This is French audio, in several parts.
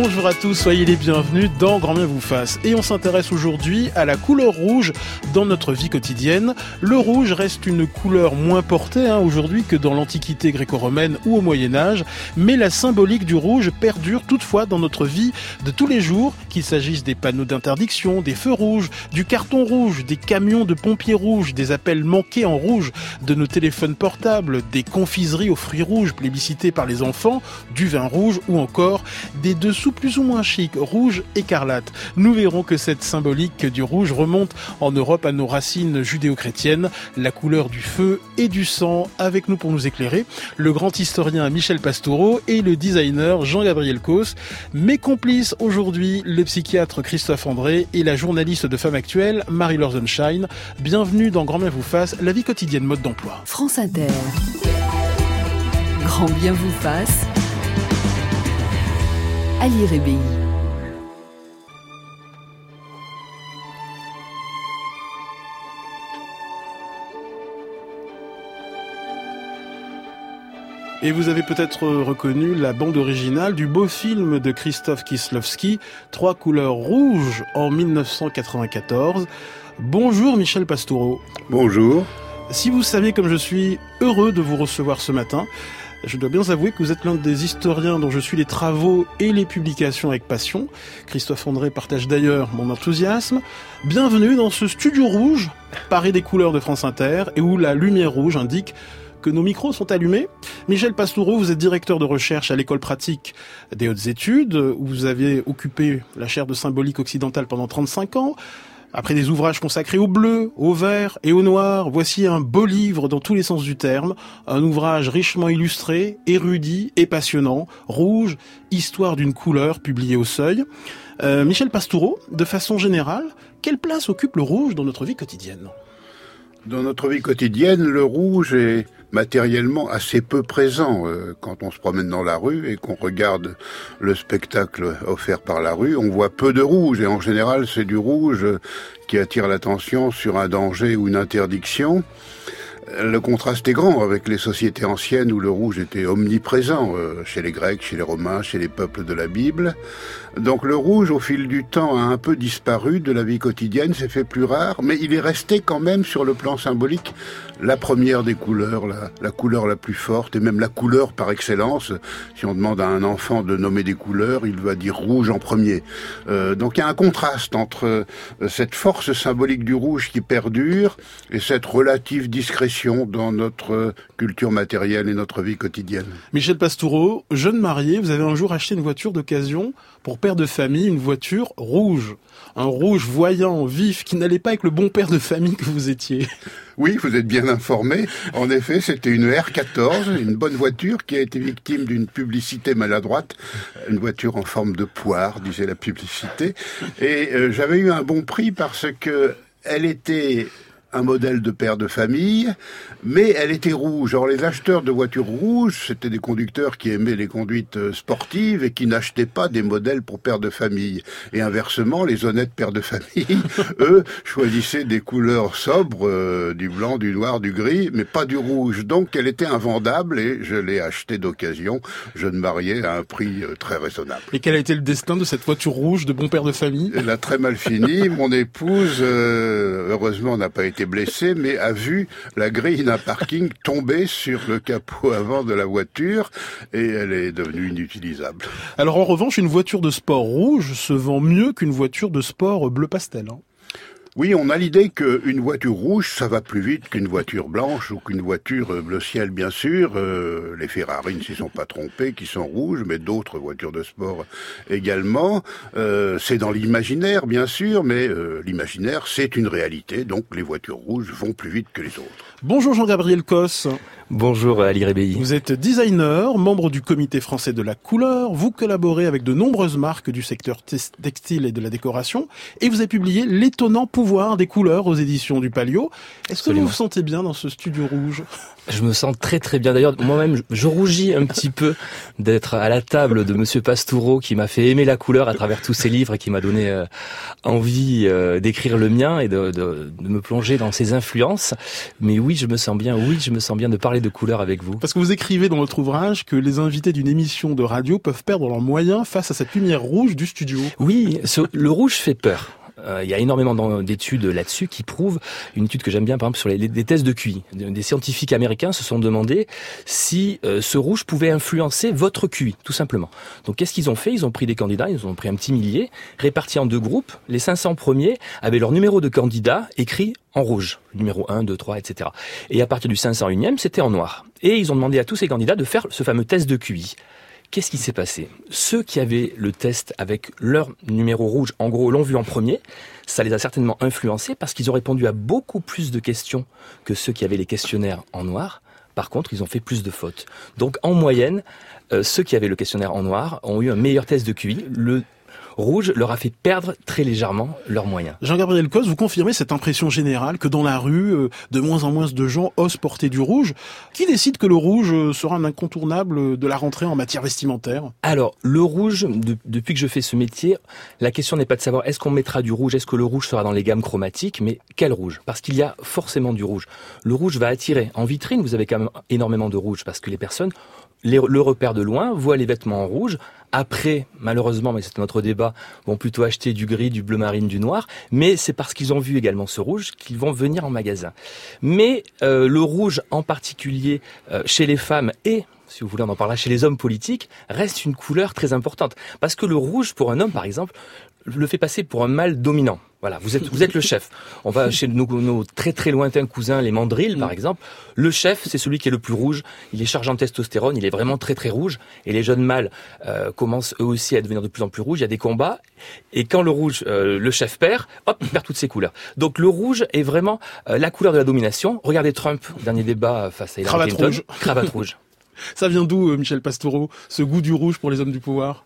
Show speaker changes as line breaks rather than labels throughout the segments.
Bonjour à tous, soyez les bienvenus dans Grand Bien vous fasse. Et on s'intéresse aujourd'hui à la couleur rouge dans notre vie quotidienne. Le rouge reste une couleur moins portée hein, aujourd'hui que dans l'Antiquité gréco-romaine ou au Moyen Âge, mais la symbolique du rouge perdure toutefois dans notre vie de tous les jours, qu'il s'agisse des panneaux d'interdiction, des feux rouges, du carton rouge, des camions de pompiers rouges, des appels manqués en rouge, de nos téléphones portables, des confiseries aux fruits rouges plébiscitées par les enfants, du vin rouge ou encore des dessous plus ou moins chics, rouge écarlate. Nous verrons que cette symbolique du rouge remonte en Europe à nos racines judéo-chrétiennes, la couleur du feu et du sang. Avec nous pour nous éclairer, le grand historien Michel Pastoureau et le designer Jean-Gabriel Cos. Mes complices aujourd'hui, le psychiatre Christophe André et la journaliste de Femme Actuelle Marie-Laure Sunshine. Bienvenue dans Grand Bien vous fasse, la vie quotidienne mode d'emploi.
France Inter. Grand Bien vous fasse. Ali Rébéi.
Et vous avez peut-être reconnu la bande originale du beau film de Christophe Kieslowski, Trois couleurs rouges en 1994. Bonjour Michel Pastoureau.
Bonjour.
Si vous saviez comme je suis heureux de vous recevoir ce matin, je dois bien avouer que vous êtes l'un des historiens dont je suis les travaux et les publications avec passion. Christophe André partage d'ailleurs mon enthousiasme. Bienvenue dans ce studio rouge, paré des couleurs de France Inter, et où la lumière rouge indique que nos micros sont allumés. Michel Pastoureau, vous êtes directeur de recherche à l'école pratique des hautes études, où vous avez occupé la chaire de symbolique occidentale pendant 35 ans. Après des ouvrages consacrés au bleu, au vert et au noir, voici un beau livre dans tous les sens du terme, un ouvrage richement illustré, érudit et passionnant, Rouge, histoire d'une couleur, publié au seuil. Euh, Michel Pastoureau, de façon générale, quelle place occupe le rouge dans notre vie quotidienne?
Dans notre vie quotidienne, le rouge est matériellement assez peu présent euh, quand on se promène dans la rue et qu'on regarde le spectacle offert par la rue. On voit peu de rouge et en général c'est du rouge qui attire l'attention sur un danger ou une interdiction. Le contraste est grand avec les sociétés anciennes où le rouge était omniprésent, euh, chez les Grecs, chez les Romains, chez les peuples de la Bible. Donc le rouge, au fil du temps, a un peu disparu de la vie quotidienne, s'est fait plus rare, mais il est resté quand même sur le plan symbolique la première des couleurs, la, couleur la plus forte, et même la couleur par excellence. Si on demande à un enfant de nommer des couleurs, il va dire rouge en premier. Euh, donc il y a un contraste entre euh, cette force symbolique du rouge qui perdure et cette relative discrétion dans notre culture matérielle et notre vie quotidienne.
Michel Pastoureau, jeune marié, vous avez un jour acheté une voiture d'occasion pour père de famille, une voiture rouge. Un rouge voyant, vif, qui n'allait pas avec le bon père de famille que vous étiez.
Oui, vous êtes bien informé. En effet, c'était une R14, une bonne voiture qui a été victime d'une publicité maladroite. Une voiture en forme de poire, disait la publicité. Et euh, j'avais eu un bon prix parce que elle était un modèle de père de famille, mais elle était rouge. Alors les acheteurs de voitures rouges, c'était des conducteurs qui aimaient les conduites euh, sportives et qui n'achetaient pas des modèles pour père de famille. Et inversement, les honnêtes pères de famille, eux, choisissaient des couleurs sobres, euh, du blanc, du noir, du gris, mais pas du rouge. Donc elle était invendable et je l'ai achetée d'occasion, jeune marié, à un prix euh, très raisonnable.
Et quel a été le destin de cette voiture rouge de bon père de famille?
Elle a très mal fini. Mon épouse, heureusement, n'a pas été blessé, mais a vu la grille d'un parking tomber sur le capot avant de la voiture et elle est devenue inutilisable.
Alors en revanche, une voiture de sport rouge se vend mieux qu'une voiture de sport bleu pastel. Hein.
Oui, on a l'idée qu'une voiture rouge, ça va plus vite qu'une voiture blanche ou qu'une voiture bleu ciel, bien sûr. Euh, les Ferrari ne s'y sont pas trompés, qui sont rouges, mais d'autres voitures de sport également. Euh, c'est dans l'imaginaire, bien sûr, mais euh, l'imaginaire, c'est une réalité. Donc les voitures rouges vont plus vite que les autres.
Bonjour Jean-Gabriel Cosse.
Bonjour Ali Rébéi.
Vous êtes designer, membre du comité français de la couleur, vous collaborez avec de nombreuses marques du secteur textile et de la décoration, et vous avez publié L'étonnant pouvoir des couleurs aux éditions du Palio. Est-ce que vous vous sentez bien dans ce studio rouge?
Je me sens très très bien. D'ailleurs, moi-même, je rougis un petit peu d'être à la table de Monsieur Pastoureau qui m'a fait aimer la couleur à travers tous ses livres et qui m'a donné euh, envie euh, d'écrire le mien et de, de, de, me plonger dans ses influences. Mais oui, je me sens bien. Oui, je me sens bien de parler de couleur avec vous.
Parce que vous écrivez dans votre ouvrage que les invités d'une émission de radio peuvent perdre leurs moyens face à cette lumière rouge du studio.
Oui, le rouge fait peur. Euh, il y a énormément d'études là-dessus qui prouvent une étude que j'aime bien, par exemple sur les, tests de QI. Des scientifiques américains se sont demandé si euh, ce rouge pouvait influencer votre QI, tout simplement. Donc qu'est-ce qu'ils ont fait? Ils ont pris des candidats, ils ont pris un petit millier, répartis en deux groupes. Les 500 premiers avaient leur numéro de candidat écrit en rouge, numéro 1, 2, 3, etc. Et à partir du 501e, c'était en noir. Et ils ont demandé à tous ces candidats de faire ce fameux test de QI. Qu'est-ce qui s'est passé? Ceux qui avaient le test avec leur numéro rouge, en gros, l'ont vu en premier. Ça les a certainement influencés parce qu'ils ont répondu à beaucoup plus de questions que ceux qui avaient les questionnaires en noir. Par contre, ils ont fait plus de fautes. Donc, en moyenne, euh, ceux qui avaient le questionnaire en noir ont eu un meilleur test de QI. Rouge leur a fait perdre très légèrement leurs moyens.
Jean-Gabriel Cos, vous confirmez cette impression générale que dans la rue, euh, de moins en moins de gens osent porter du rouge. Qui décide que le rouge euh, sera un incontournable de la rentrée en matière vestimentaire?
Alors, le rouge, depuis que je fais ce métier, la question n'est pas de savoir est-ce qu'on mettra du rouge, est-ce que le rouge sera dans les gammes chromatiques, mais quel rouge? Parce qu'il y a forcément du rouge. Le rouge va attirer. En vitrine, vous avez quand même énormément de rouge parce que les personnes le repère de loin, voient les vêtements en rouge. Après, malheureusement, mais c'est notre débat, vont plutôt acheter du gris, du bleu marine, du noir. Mais c'est parce qu'ils ont vu également ce rouge qu'ils vont venir en magasin. Mais euh, le rouge, en particulier euh, chez les femmes et si vous voulez, on en parlera chez les hommes politiques, reste une couleur très importante. Parce que le rouge, pour un homme, par exemple, le fait passer pour un mâle dominant. Voilà, vous êtes, vous êtes le chef. On va chez nos, nos très très lointains cousins, les mandrilles par mm. exemple. Le chef, c'est celui qui est le plus rouge. Il est chargé en testostérone, il est vraiment très très rouge. Et les jeunes mâles euh, commencent eux aussi à devenir de plus en plus rouges. Il y a des combats. Et quand le rouge, euh, le chef perd, hop, il perd toutes ses couleurs. Donc le rouge est vraiment euh, la couleur de la domination. Regardez Trump, dernier débat face à Hillary
Cravate
Clinton.
Rouge.
Cravate rouge.
Ça vient d'où, Michel Pastoureau, ce goût du rouge pour les hommes du pouvoir?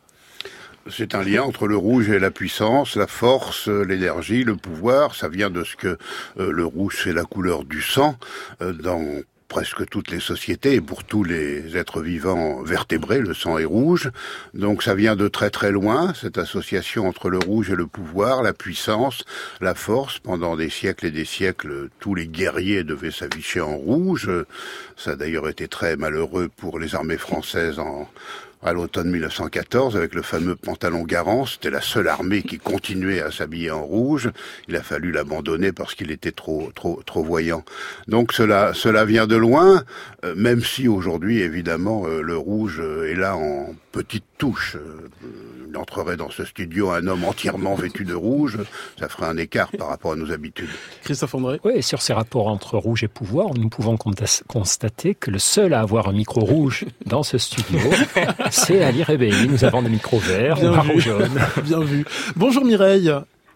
C'est un lien entre le rouge et la puissance, la force, l'énergie, le pouvoir. Ça vient de ce que euh, le rouge c'est la couleur du sang euh, dans presque toutes les sociétés et pour tous les êtres vivants vertébrés, le sang est rouge. Donc ça vient de très très loin, cette association entre le rouge et le pouvoir, la puissance, la force. Pendant des siècles et des siècles, tous les guerriers devaient s'afficher en rouge. Ça a d'ailleurs été très malheureux pour les armées françaises en à l'automne 1914 avec le fameux pantalon Garand. C'était la seule armée qui continuait à s'habiller en rouge. Il a fallu l'abandonner parce qu'il était trop, trop, trop voyant. Donc cela, cela vient de loin, euh, même si aujourd'hui, évidemment, euh, le rouge euh, est là en petite touche. Entrerait dans ce studio un homme entièrement vêtu de rouge, ça ferait un écart par rapport à nos habitudes.
Christophe André
Oui, et sur ces rapports entre rouge et pouvoir, nous pouvons constater que le seul à avoir un micro rouge dans ce studio, c'est Ali Rebelli. Nous avons des micros verts,
Bien vu.
jaune.
Bien vu. Bonjour Mireille.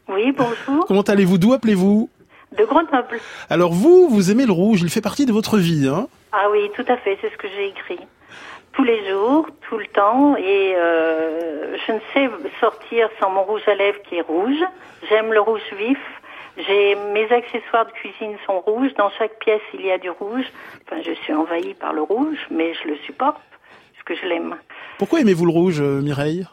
Oui, bonjour.
Comment allez-vous? D'où appelez-vous?
De Grenoble.
Alors vous, vous aimez le rouge, il fait partie de votre vie, hein?
Ah oui, tout à fait, c'est ce que j'ai écrit. Tous les jours, tout le temps, et euh, je ne sais sortir sans mon rouge à lèvres qui est rouge. J'aime le rouge vif. J'ai mes accessoires de cuisine sont rouges. Dans chaque pièce, il y a du rouge. Enfin, je suis envahie par le rouge, mais je le supporte parce que je l'aime.
Pourquoi aimez-vous le rouge, euh, Mireille?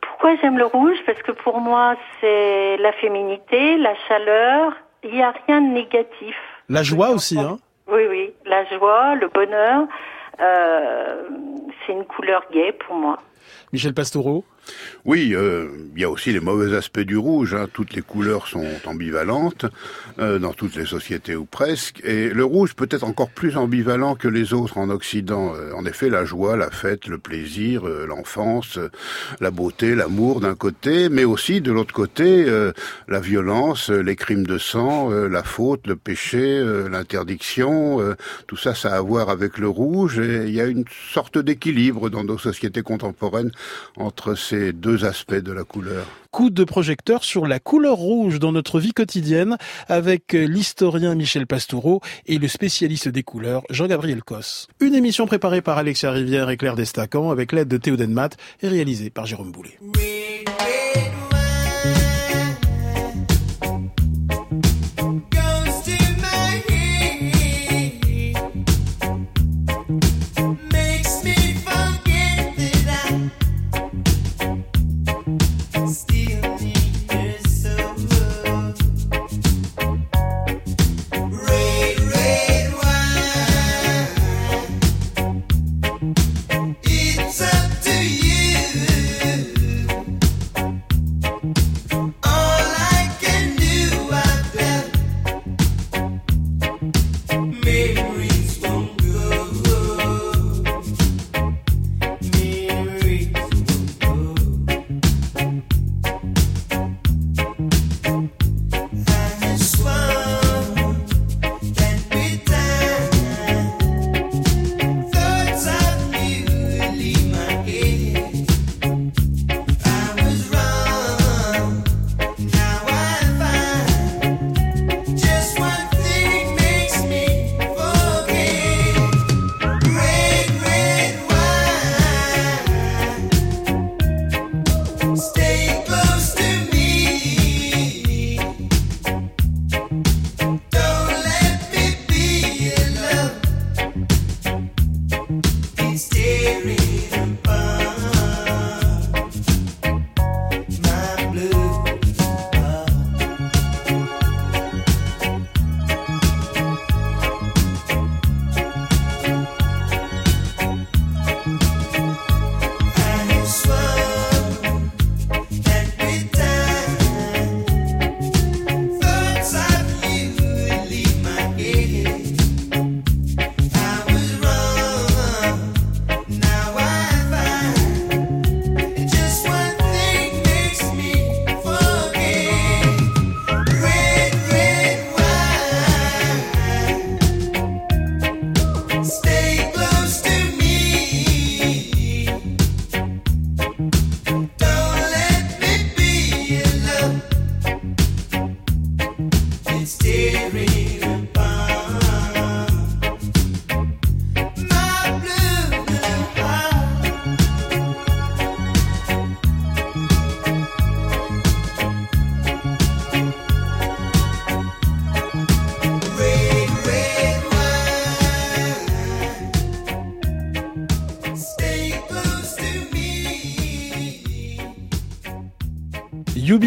Pourquoi j'aime le rouge? Parce que pour moi, c'est la féminité, la chaleur. Il n'y a rien de négatif.
La joie aussi, hein?
Oui, oui, la joie, le bonheur. Euh, c'est une couleur gaie pour moi.
Michel Pastoureau
oui, euh, il y a aussi les mauvais aspects du rouge. Hein. Toutes les couleurs sont ambivalentes euh, dans toutes les sociétés ou presque. Et le rouge peut être encore plus ambivalent que les autres en Occident. Euh, en effet, la joie, la fête, le plaisir, l'enfance, la beauté, l'amour d'un côté, mais aussi de l'autre côté, la violence, les crimes de sang, la faute, le péché, l'interdiction. tout ça, ça a à voir avec le rouge. Et il y a une sorte d'équilibre dans nos sociétés contemporaines entre ces deux aspects de la couleur.
Coup de projecteur sur la couleur rouge dans notre vie quotidienne avec l'historien Michel Pastoureau et le spécialiste des couleurs Jean-Gabriel Cos. Une émission préparée par Alexia Rivière et Claire Destacan avec l'aide de Théo Denmat et réalisée par Jérôme Boulet.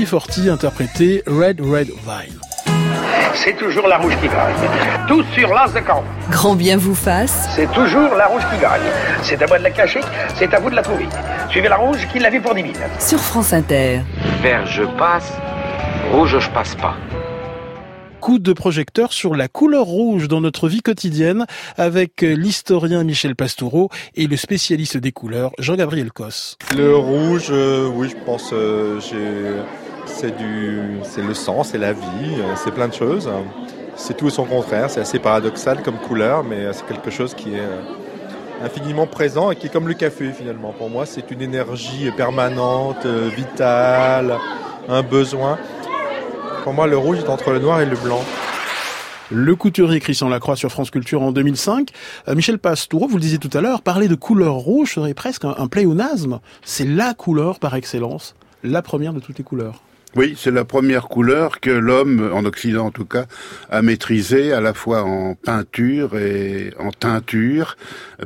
UB40 interprété Red Red Vine.
C'est toujours la rouge qui gagne. Tout sur l'as de camp.
Grand bien vous fasse.
C'est toujours la rouge qui gagne. C'est à moi de la cacher, c'est à vous de la trouver. Suivez la rouge qui l'a vu pour 10 000.
Sur France Inter.
Vert je passe, rouge je passe pas
coup de projecteur sur la couleur rouge dans notre vie quotidienne avec l'historien Michel Pastoureau et le spécialiste des couleurs Jean-Gabriel Cosse.
Le rouge, euh, oui, je pense, euh, c'est du, c'est le sang, c'est la vie, euh, c'est plein de choses. C'est tout son contraire, c'est assez paradoxal comme couleur, mais c'est quelque chose qui est infiniment présent et qui est comme le café finalement. Pour moi, c'est une énergie permanente, vitale, un besoin. Pour moi, le rouge est entre le noir et le blanc.
Le couturier Christian Lacroix sur France Culture en 2005. Euh, Michel Pastoureau, vous le disiez tout à l'heure, parler de couleur rouge serait presque un, un pléonasme. C'est la couleur par excellence, la première de toutes les couleurs.
Oui, c'est la première couleur que l'homme, en Occident en tout cas, a maîtrisée à la fois en peinture et en teinture.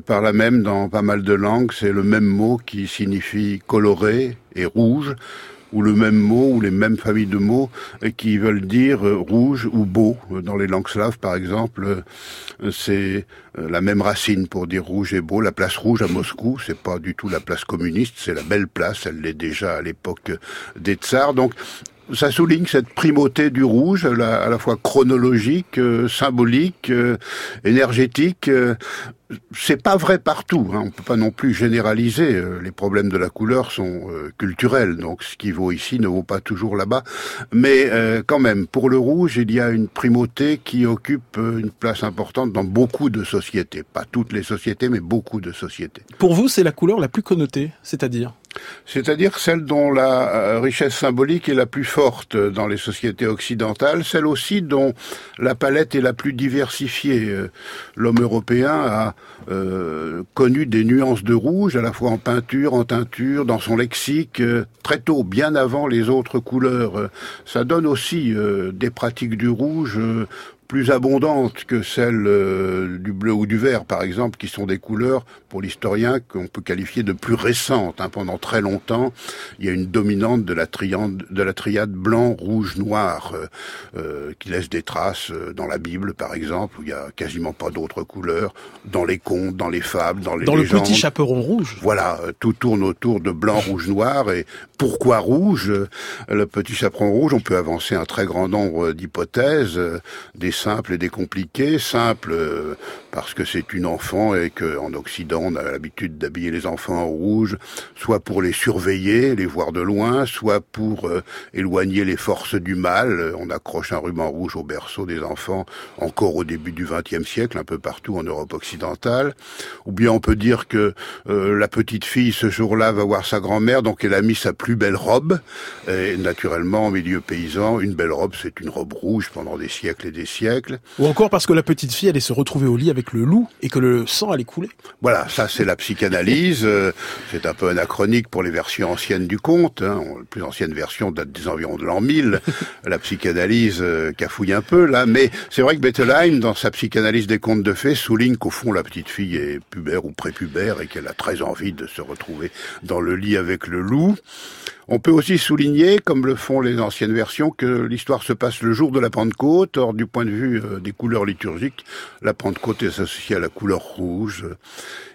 Par là même, dans pas mal de langues, c'est le même mot qui signifie coloré et rouge ou le même mot ou les mêmes familles de mots qui veulent dire rouge ou beau. Dans les langues slaves, par exemple, euh, c'est la même racine pour dire rouge et beau. La place rouge à Moscou, c'est pas du tout la place communiste, c'est la belle place. Elle l'est déjà à l'époque des tsars. Donc, ça souligne cette primauté du rouge, à la, fois chronologique, symbolique, énergétique c'est pas vrai partout. Hein. On peut pas non plus généraliser. Euh, les problèmes de la couleur sont euh, culturels, donc ce qui vaut ici ne vaut pas toujours là-bas. Mais euh, quand même, pour le rouge, il y a une primauté qui occupe une place importante dans beaucoup de sociétés. Pas toutes les sociétés, mais beaucoup de sociétés.
Pour vous, c'est la couleur la plus connotée, c'est-à-dire
c'est-à-dire celle dont la richesse symbolique est la plus forte dans les sociétés occidentales, celle aussi dont la palette est la plus diversifiée. L'homme européen a euh, connu des nuances de rouge, à la fois en peinture, en teinture, dans son lexique, euh, très tôt, bien avant les autres couleurs. Ça donne aussi euh, des pratiques du rouge plus abondantes que celles euh, du bleu ou du vert, par exemple, qui sont des couleurs, pour l'historien, qu'on peut qualifier de plus récentes. Hein. Pendant très longtemps, il y a une dominante de la, triade, de la triade blanc, rouge, noir, euh, euh, qui laisse des traces dans la Bible, par exemple, où il y a quasiment pas d'autres couleurs, dans les contes, dans les fables, dans les
Dans
légendes.
le petit chaperon rouge.
Voilà, tout tourne autour de blanc, rouge, noir. Et pourquoi rouge? Le petit chaperon rouge, on peut avancer un très grand nombre d'hypothèses, des simples et des compliquées. Simples parce que c'est une enfant et qu'en Occident, on a l'habitude d'habiller les enfants en rouge, soit pour les surveiller, les voir de loin, soit pour euh, éloigner les forces du mal. On accroche un ruban rouge au berceau des enfants encore au début du XXe siècle, un peu partout en Europe occidentale. Ou bien on peut dire que euh, la petite fille ce jour-là va voir sa grand-mère, donc elle a mis sa plus belle robe. Et naturellement, en milieu paysan, une belle robe, c'est une robe rouge pendant des siècles et des siècles.
Ou encore parce que la petite fille allait se retrouver au lit avec le loup et que le sang allait couler.
Voilà, ça c'est la psychanalyse. Euh, c'est un peu anachronique pour les versions anciennes du conte. Hein. La plus ancienne version date des environs de l'an 1000. La psychanalyse euh, cafouille un peu là, mais c'est vrai que Bettelheim, dans sa psychanalyse des contes de fées, souligne qu'au fond la petite fille est pubère ou prépubère et qu'elle a très envie de se retrouver dans le lit avec le loup. On peut aussi souligner, comme le font les anciennes versions, que l'histoire se passe le jour de la Pentecôte. Or, du point de vue euh, des couleurs liturgiques, la Pentecôte est associée à la couleur rouge.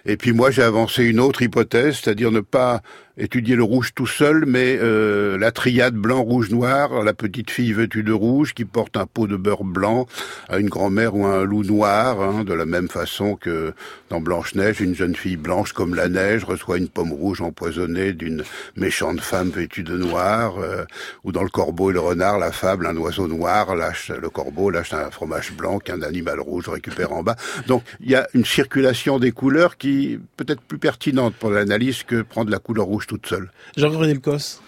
Et puis moi, j'ai avancé une autre hypothèse, c'est-à-dire ne pas étudier le rouge tout seul, mais euh, la triade blanc, rouge, noir, la petite fille vêtue de rouge qui porte un pot de beurre blanc à une grand-mère ou à un loup noir, hein, de la même façon que dans Blanche-Neige, une jeune fille blanche comme la neige reçoit une pomme rouge empoisonnée d'une méchante femme vêtue de noir, euh, ou dans le corbeau et le renard, la fable, un oiseau noir lâche le corbeau, lâche un fromage blanc qu'un animal rouge récupère en bas. Donc il y a une circulation des couleurs qui peut-être plus pertinente pour l'analyse que prendre la couleur rouge toute seule.
Jean-Gabriel Cos.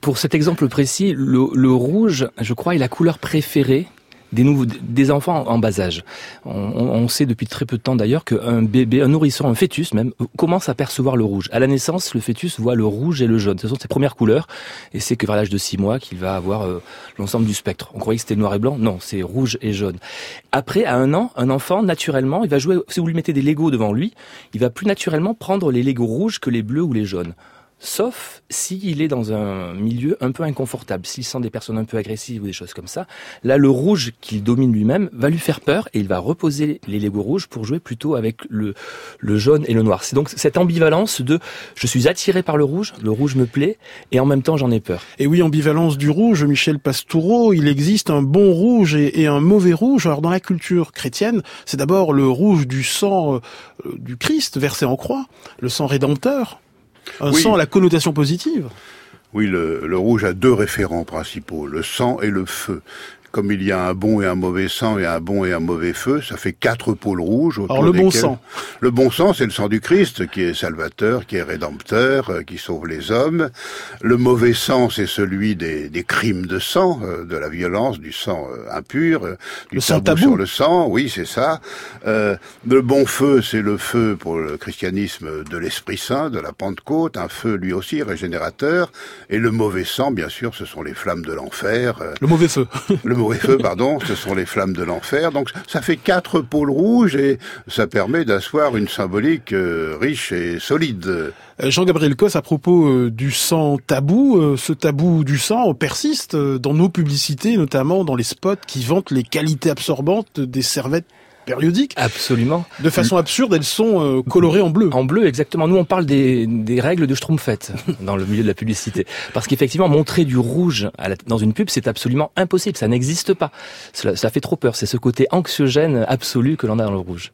Pour cet exemple précis, le, le, rouge, je crois, est la couleur préférée des, nouveaux, des enfants en bas âge. On, on, sait depuis très peu de temps d'ailleurs qu'un bébé, un nourrisson, un fœtus même, commence à percevoir le rouge. À la naissance, le fœtus voit le rouge et le jaune. Ce sont ses premières couleurs. Et c'est que vers l'âge de 6 mois qu'il va avoir euh, l'ensemble du spectre. On croyait que c'était noir et blanc. Non, c'est rouge et jaune. Après, à un an, un enfant, naturellement, il va jouer, si vous lui mettez des Legos devant lui, il va plus naturellement prendre les Legos rouges que les bleus ou les jaunes sauf s'il est dans un milieu un peu inconfortable, s'il sent des personnes un peu agressives ou des choses comme ça. Là, le rouge qu'il domine lui-même va lui faire peur et il va reposer les Legos rouges pour jouer plutôt avec le, le jaune et le noir. C'est donc cette ambivalence de je suis attiré par le rouge, le rouge me plaît et en même temps j'en ai peur.
Et oui, ambivalence du rouge, Michel Pastoureau, il existe un bon rouge et, un mauvais rouge. Alors dans la culture chrétienne, c'est d'abord le rouge du sang euh, du Christ versé en croix, le sang rédempteur. Un
Oui.
sang à la connotation positive.
Oui, le, le rouge a deux référents principaux, le sang et le feu. Comme il y a un bon et un mauvais sang et un bon et un mauvais feu, ça fait quatre pôles rouges. autour
Alors le bon sang.
Le bon sang, c'est le sang du Christ, qui est salvateur, qui est rédempteur, euh, qui sauve les hommes. Le mauvais sang, c'est celui des, des crimes de sang, euh, de la violence, du sang euh, impur, du
Le sang
tabou, sur le sang. Oui, c'est ça. Euh, le bon feu, c'est le feu pour le christianisme de l'Esprit Saint, de la Pentecôte, un feu lui aussi régénérateur. Et le mauvais sang, bien sûr, ce sont les flammes de l'enfer.
Le mauvais feu.
le mauvais feu, pardon, ce sont les flammes de l'enfer. Donc ça fait quatre pôles rouges et ça permet d'asseoir une symbolique euh, riche et solide.
Euh, Jean-Gabriel Cos, à propos euh, du sang tabou, ce tabou du sang persiste dans nos publicités, notamment dans les spots qui vantent les qualités absorbantes des servettes périodiques.
Absolument.
De façon absurde, elles sont euh, colorées en bleu.
En bleu, exactement. Nous, on parle des, des règles de Schtroumpfette dans le milieu de la publicité. Parce qu'effectivement, montrer du rouge à la- dans une pub, c'est absolument impossible. Ça n'existe pas. Cela, ça fait trop peur. C'est ce côté anxiogène absolu que l'on a dans le rouge.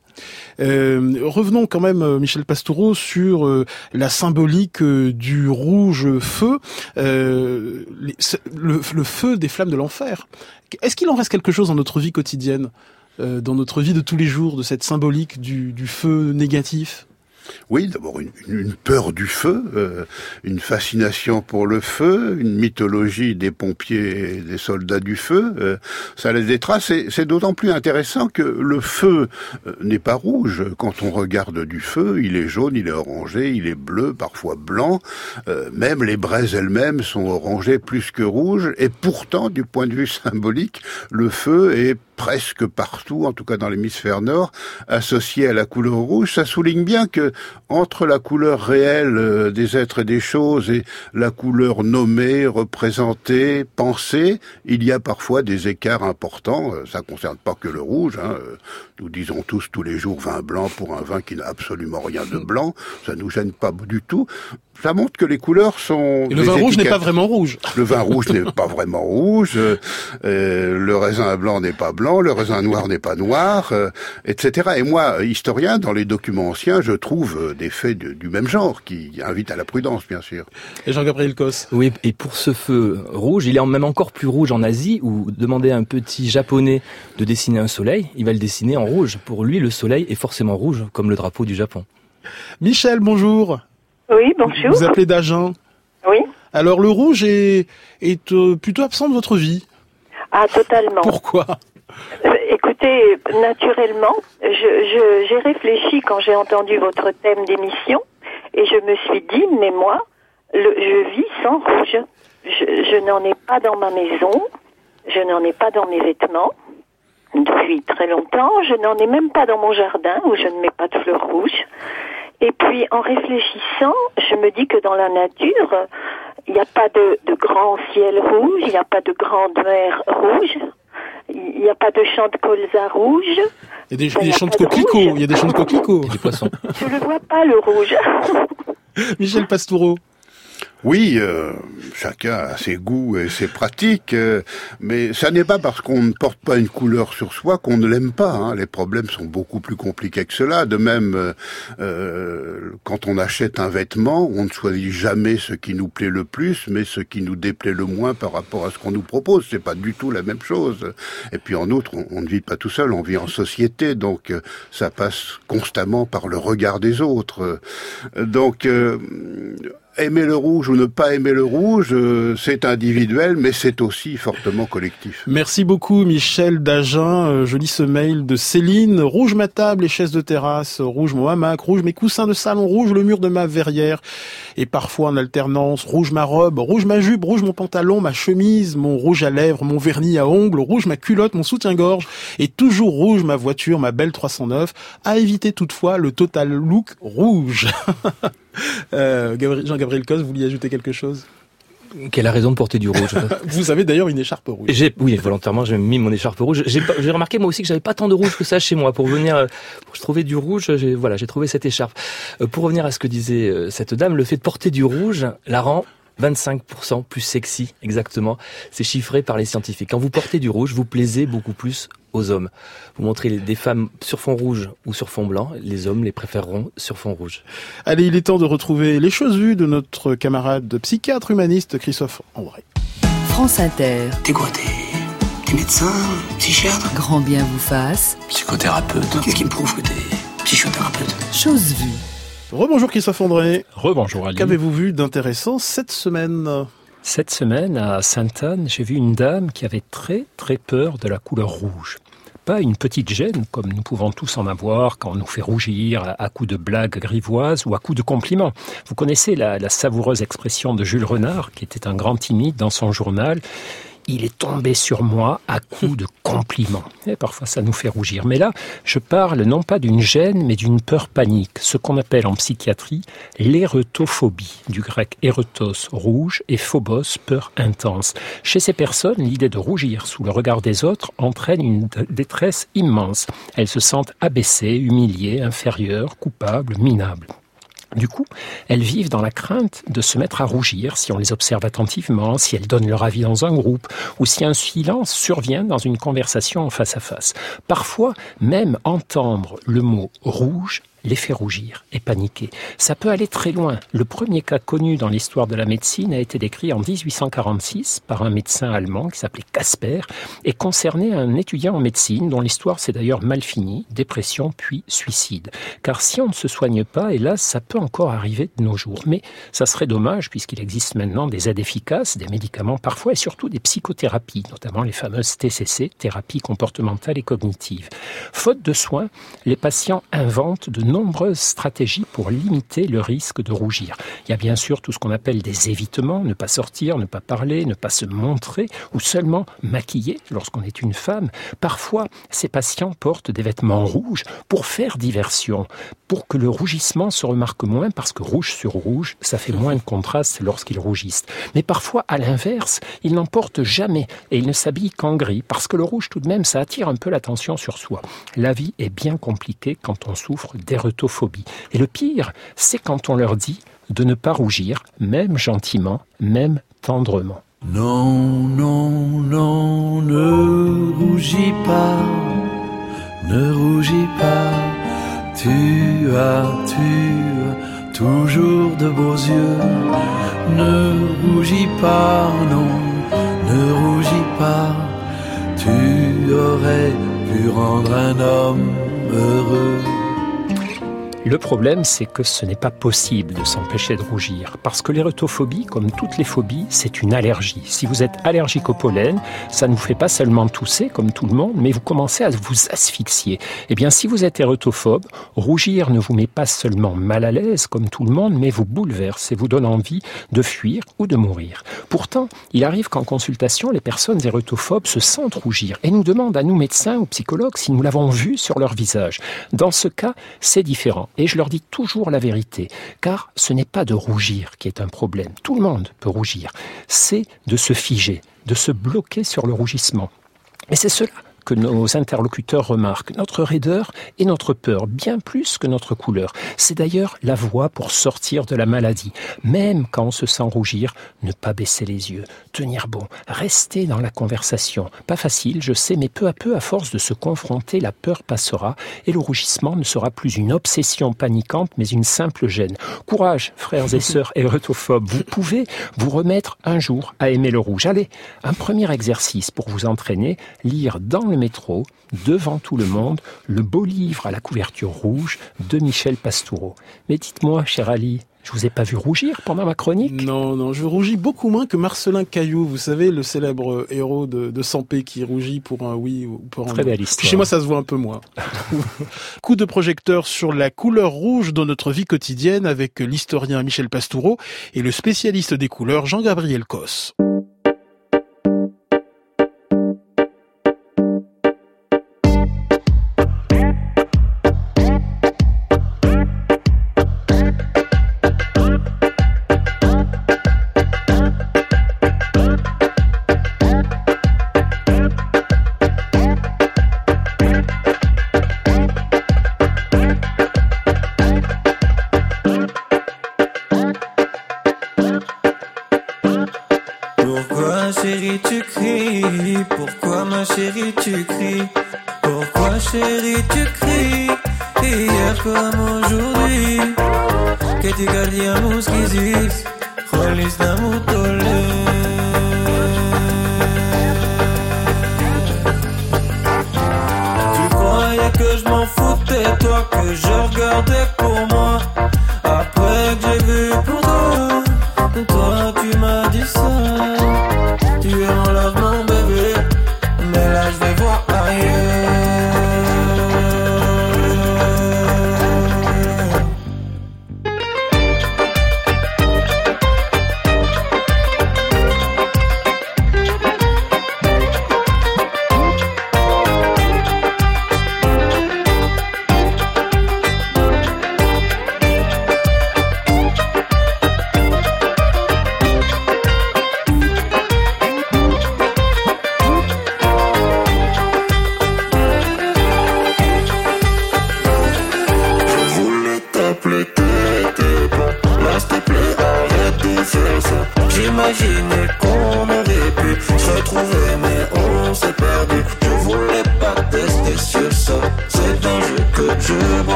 Euh, revenons quand même, euh, Michel Pastoureau, sur euh, la symbolique euh, du rouge feu, euh, les- le, le feu des flammes de l'enfer. Est-ce qu'il en reste quelque chose dans notre vie quotidienne, euh, dans notre vie de tous les jours, de cette symbolique du, feu négatif?
Oui, d'abord une, peur du feu, euh, une fascination pour le feu, une mythologie des pompiers et des soldats du feu. euh, ça laisse des traces c'est d'autant plus intéressant que le feu n'est pas rouge. Quand on regarde du feu, il est jaune, il est orangé, il est bleu, parfois blanc. Même les braises elles-mêmes sont orangées plus que rouges. Et pourtant, du point de vue symbolique, le feu est presque partout, en tout cas dans l'hémisphère nord, associée à la couleur rouge. Ça souligne bien que entre la couleur réelle euh, des êtres et des choses et la couleur nommée, représentée, pensée, il y a parfois des écarts importants. Euh, ça concerne pas que le rouge. Hein. Euh, nous disons tous tous les jours vin blanc pour un vin qui n'a absolument rien de blanc. Ça nous gêne pas du tout ça montre que les couleurs sont.
Et le vin rouge n'est pas vraiment rouge.
Le vin rouge n'est pas vraiment rouge. Euh, le raisin blanc n'est pas blanc. Le raisin noir n'est pas noir, euh, etc. Et moi, historien, dans les documents anciens, je trouve euh, des faits du même genre qui invitent à la prudence, bien sûr.
Et Jean-Gabriel Cos?
Oui, et pour ce feu rouge, il est même encore plus rouge en Asie, où demander à un petit japonais de dessiner un soleil, il va le dessiner en rouge. Pour lui, le soleil est forcément rouge, comme le drapeau du Japon.
Michel, bonjour.
Oui, bonjour.
Vous appelez d'Agen
Oui.
Alors le rouge est, est euh, plutôt absent de votre vie
Ah, totalement.
Pourquoi?
Euh, Écoutez, naturellement, je, j'ai réfléchi quand j'ai entendu votre thème d'émission et je me suis dit, mais moi, le, je vis sans rouge. Je, je n'en ai pas dans ma maison, je n'en ai pas dans mes vêtements depuis très longtemps, je n'en ai même pas dans mon jardin où je ne mets pas de fleurs rouges. Et puis en réfléchissant, je me dis que dans la nature, il n'y a pas de, de grand ciel rouge, il n'y a pas de grande mer rouge, il n'y a pas de champs de colza rouge.
Il y a des, champs de coquelicots, il y a des champs de coquelicots.
Des poissons.
Je ne vois pas le rouge.
Michel Pastoureau.
Oui, euh, chacun a ses goûts et ses pratiques, euh, mais ça n'est pas parce qu'on ne porte pas une couleur sur soi qu'on ne l'aime pas. Hein. Les problèmes sont beaucoup plus compliqués que cela. De même, euh, quand on achète un vêtement, on ne choisit jamais ce qui nous plaît le plus, mais ce qui nous déplaît le moins par rapport à ce qu'on nous propose. C'est pas du tout la même chose. Et puis en outre, on, on ne vit pas tout seul, on vit en société, donc ça passe constamment par le regard des autres. Donc aimer le rouge ou ne pas aimer le rouge, euh, c'est individuel, mais c'est aussi fortement collectif.
Merci beaucoup Michel Dagen. Euh, je lis ce mail de Céline. Rouge ma table et chaises de terrasse, rouge mon hamac, rouge mes coussins de salon, rouge le mur de ma verrière, et parfois en alternance, rouge ma robe, rouge ma jupe, rouge mon pantalon, ma chemise, mon rouge à lèvres, mon vernis à ongles, rouge ma culotte, mon soutien-gorge, et toujours rouge ma voiture, ma belle 309, à éviter toutefois le total look rouge. Euh, Jean-Gabriel Cos, vous vouliez ajouter quelque chose?
Quelle a raison de porter du rouge?
Vous avez d'ailleurs une écharpe rouge.
J'ai, oui, volontairement, j'ai mis mon écharpe rouge. J'ai, j'ai remarqué moi aussi que j'avais pas tant de rouge que ça chez moi. Pour venir, euh, pour trouver du rouge, j'ai, voilà, j'ai trouvé cette écharpe. Euh, pour revenir à ce que disait cette dame, le fait de porter du rouge la rend 25% plus sexy, exactement. C'est chiffré par les scientifiques. Quand vous portez du rouge, vous plaisez beaucoup plus aux hommes. Vous montrez des femmes sur fond rouge ou sur fond blanc, les hommes les préféreront sur fond rouge.
Allez, il est temps de retrouver les choses vues de notre camarade psychiatre humaniste Christophe André.
France Inter.
T'es quoi T'es médecin Psychiatre?
Grand bien vous fasse.
Psychothérapeute. Qu'est-ce qui me prouve que t'es psychothérapeute?
Chose vue.
Rebonjour Christophe André.
Rebonjour Ali.
Qu'avez-vous vu d'intéressant cette semaine
Cette semaine, à Sainte-Anne, j'ai vu une dame qui avait très très peur de la couleur rouge. Pas une petite gêne, comme nous pouvons tous en avoir quand on nous fait rougir à coups de blagues grivoises ou à coups de compliments. Vous connaissez la, la savoureuse expression de Jules Renard, qui était un grand timide dans son journal il est tombé sur moi à coups de compliments. Et parfois, ça nous fait rougir. Mais là, je parle non pas d'une gêne, mais d'une peur panique, ce qu'on appelle en psychiatrie l'érétophobie, du grec éretos, rouge, et phobos, peur intense. Chez ces personnes, l'idée de rougir sous le regard des autres entraîne une détresse immense. Elles se sentent abaissées, humiliées, inférieures, coupables, minables. Du coup, elles vivent dans la crainte de se mettre à rougir si on les observe attentivement, si elles donnent leur avis dans un groupe, ou si un silence survient dans une conversation face à face. Parfois, même entendre le mot rouge les fait rougir et paniquer. Ça peut aller très loin. Le premier cas connu dans l'histoire de la médecine a été décrit en 1846 par un médecin allemand qui s'appelait Casper et concernait un étudiant en médecine dont l'histoire s'est d'ailleurs mal finie, dépression puis suicide. Car si on ne se soigne pas, hélas, ça peut encore arriver de nos jours. Mais ça serait dommage puisqu'il existe maintenant des aides efficaces, des médicaments parfois et surtout des psychothérapies, notamment les fameuses TCC, thérapies comportementales et cognitives. Faute de soins, les patients inventent de nombreuses stratégies pour limiter le risque de rougir. Il y a bien sûr tout ce qu'on appelle des évitements, ne pas sortir, ne pas parler, ne pas se montrer, ou seulement maquiller lorsqu'on est une femme. Parfois, ces patients portent des vêtements rouges pour faire diversion, pour que le rougissement se remarque moins, parce que rouge sur rouge, ça fait moins de contraste lorsqu'ils rougissent. Mais parfois, à l'inverse, ils n'en portent jamais et ils ne s'habillent qu'en gris, parce que le rouge, tout de même, ça attire un peu l'attention sur soi. La vie est bien compliquée quand on souffre Et le pire, c'est quand on leur dit de ne pas rougir, même gentiment, même tendrement.
Non, non, non, ne rougis pas, ne rougis pas, tu as, tu as toujours de beaux yeux. Ne rougis pas, non, ne rougis pas, tu aurais pu rendre un homme heureux.
Le problème, c'est que ce n'est pas possible de s'empêcher de rougir, parce que l'érotophobie, comme toutes les phobies, c'est une allergie. Si vous êtes allergique au pollen, ça ne vous fait pas seulement tousser, comme tout le monde, mais vous commencez à vous asphyxier. Eh bien, si vous êtes érotophobe, rougir ne vous met pas seulement mal à l'aise, comme tout le monde, mais vous bouleverse et vous donne envie de fuir ou de mourir. Pourtant, il arrive qu'en consultation, les personnes érotophobes se sentent rougir et nous demandent à nous médecins ou psychologues si nous l'avons vu sur leur visage. Dans ce cas, c'est différent. Et je leur dis toujours la vérité, car ce n'est pas de rougir qui est un problème. Tout le monde peut rougir. C'est de se figer, de se bloquer sur le rougissement. Et c'est cela que nos interlocuteurs remarquent, notre raideur et notre peur, bien plus que notre couleur. C'est d'ailleurs la voie pour sortir de la maladie. Même quand on se sent rougir, ne pas baisser les yeux, tenir bon, rester dans la conversation. Pas facile, je sais, mais peu à peu, à force de se confronter, la peur passera et le rougissement ne sera plus une obsession paniquante, mais une simple gêne. Courage, frères et sœurs érotophobes, vous pouvez vous remettre un jour à aimer le rouge. Allez, un premier exercice pour vous entraîner, lire dans le métro, devant tout le monde, le beau livre à la couverture rouge de Michel Pastoureau. Mais dites-moi, cher Ali, je vous ai pas vu rougir pendant ma chronique?
Non, non, je rougis beaucoup moins que Marcelin Caillou, vous savez, le célèbre héros de, de Sampé qui rougit pour un oui ou pour un
Très
non.
belle histoire.
Chez moi, ça se voit un peu moins. Coup de projecteur sur la couleur rouge dans notre vie quotidienne avec l'historien Michel Pastoureau et le spécialiste des couleurs Jean-Gabriel Cosse.
Pourquoi chérie tu cries? Pourquoi ma chérie tu cries? Pourquoi chérie tu cries? Hier comme aujourd'hui Que tu gardiamos quisis Rolis namutole Tu croyais que je m'en foutais Toi que je regardais pour moi. Après que j'ai vu pour toi toi tu m'as dit ça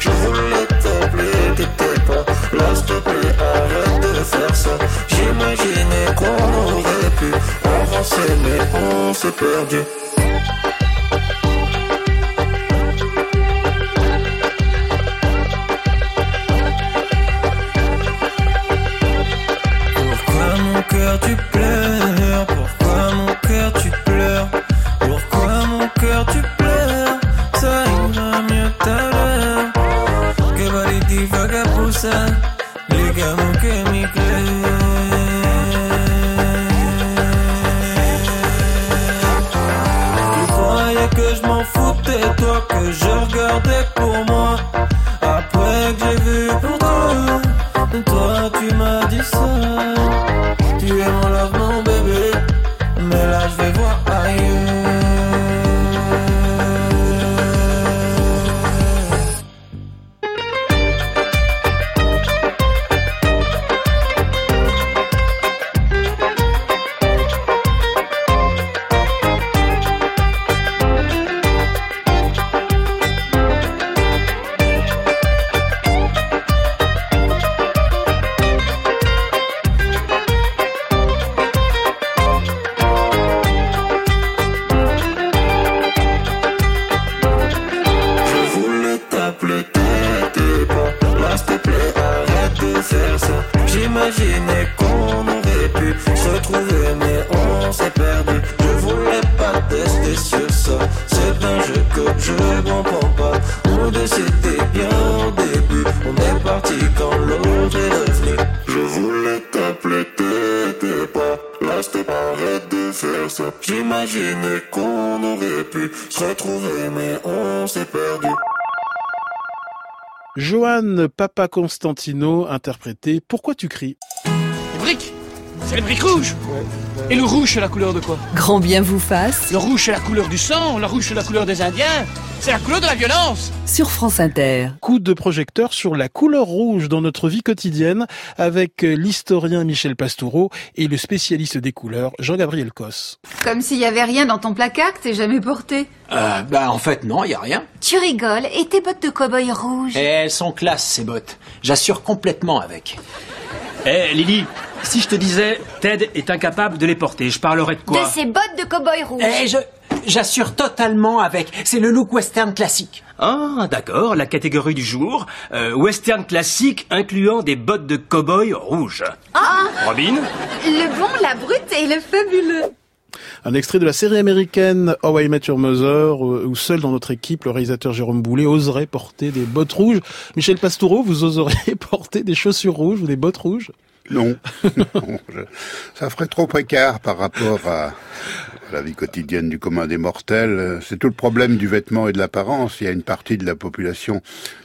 Je voulais t'appeler, t'étais pas Là s'il te plaît arrête de faire ça. J'imaginais qu'on aurait pu avancer mais on s'est perdu
mais on s'est perdu. Je voulais pas tester sur ça. C'est un jeu que je comprends pas. On décidait bien au début. On est parti quand l'autre est revenu. Je voulais t'appeler, t'étais pas là, plaît, arrête de faire ça. J'imaginais qu'on aurait pu se retrouver, mais on s'est perdu.
Johan Papa Constantino interprété Pourquoi tu cries?
Les briques C'est les briques rouges Et le rouge, c'est la couleur de quoi
Grand bien vous fasse
Le rouge, c'est la couleur du sang, le rouge, c'est la couleur des Indiens, c'est la couleur de la violence
sur France Inter.
Coup de projecteur sur la couleur rouge dans notre vie quotidienne avec l'historien Michel Pastoureau et le spécialiste des couleurs Jean-Gabriel Cosse.
Comme s'il y avait rien dans ton placard que t'es jamais porté.
Euh, bah en fait non, y a rien.
Tu rigoles, et tes bottes de cow-boy rouges?
Et elles sont classe ces bottes. J'assure complètement avec.
Eh Lily, si je te disais Ted est incapable de les porter, je parlerais de
De
quoi
ces bottes de cow-boy rouges
Eh je j'assure totalement avec. C'est le look western classique.
Ah, d'accord, la catégorie du jour, euh, western classique incluant des bottes de cow-boy rouges.
Ah
Robin
Le bon, la brute et le fabuleux
Un extrait de la série américaine How I Met Your Mother, euh, où seul dans notre équipe, le réalisateur Jérôme Boulet oserait porter des bottes rouges. Michel Pastoureau, vous oseriez porter des chaussures rouges ou des bottes rouges?
Non. Non, ça ferait trop précaire par rapport à la vie quotidienne du commun des mortels. C'est tout le problème du vêtement et de l'apparence. Il y a une partie de la population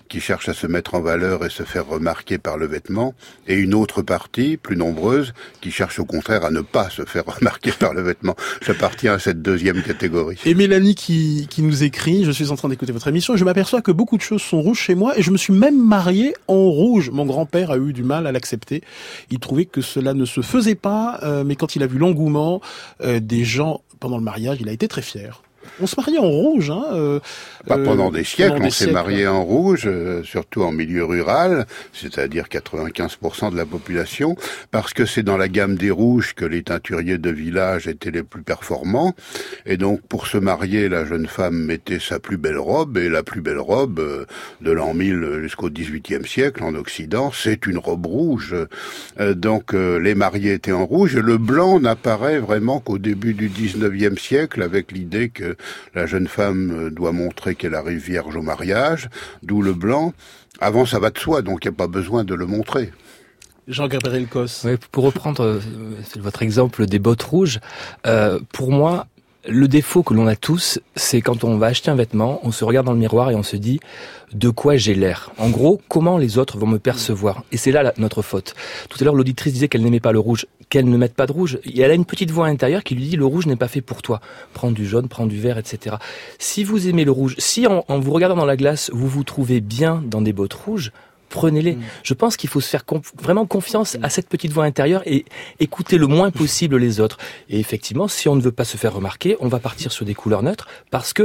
qui cherche à se mettre en valeur et se faire remarquer par le vêtement, et une autre partie, plus nombreuse, qui cherche au contraire à ne pas se faire remarquer par le vêtement. J'appartiens à cette deuxième catégorie.
Et Mélanie qui, qui nous écrit, je suis en train d'écouter votre émission je m'aperçois que beaucoup de choses sont rouges chez moi et je me suis même marié en rouge. Mon grand-père a eu du mal à l'accepter. Il trouvait que cela ne se faisait pas, euh, mais quand il a vu l'engouement euh, des gens pendant le mariage, il a été très fier. On se mariait en rouge, hein euh,
Pas
euh,
pendant des siècles,
pendant
on s'est marié en rouge, euh, surtout en milieu rural, c'est-à-dire 95% de la population, parce que c'est dans la gamme des rouges que les teinturiers de village étaient les plus performants. Et donc, pour se marier, la jeune femme mettait sa plus belle robe, et la plus belle robe euh, de l'an 1000 jusqu'au 18e siècle en Occident, c'est une robe rouge. Euh, donc, euh, les mariés étaient en rouge, et le blanc n'apparaît vraiment qu'au début du 19e siècle, avec l'idée que la jeune femme euh, doit montrer qu'elle arrive vierge au mariage, d'où le blanc. Avant, ça va de soi, donc il n'y a pas besoin de le montrer.
Jean-Gabriel Cosse.
Ouais, pour reprendre euh, votre exemple des bottes rouges, euh, pour moi, le défaut que l'on a tous, c'est quand on va acheter un vêtement, on se regarde dans le miroir et on se dit de quoi j'ai l'air? En gros, comment les autres vont me percevoir? Et c'est là notre faute. Tout à l'heure, l'auditrice disait qu'elle n'aimait pas le rouge, qu'elle ne mette pas de rouge. Et elle a une petite voix intérieure qui lui dit le rouge n'est pas fait pour toi. Prends du jaune, prends du vert, etc. Si vous aimez le rouge, si en vous regardant dans la glace, vous vous trouvez bien dans des bottes rouges, prenez-les. Je pense qu'il faut se faire conf- vraiment confiance à cette petite voix intérieure et écouter le moins possible les autres. Et effectivement, si on ne veut pas se faire remarquer, on va partir sur des couleurs neutres parce que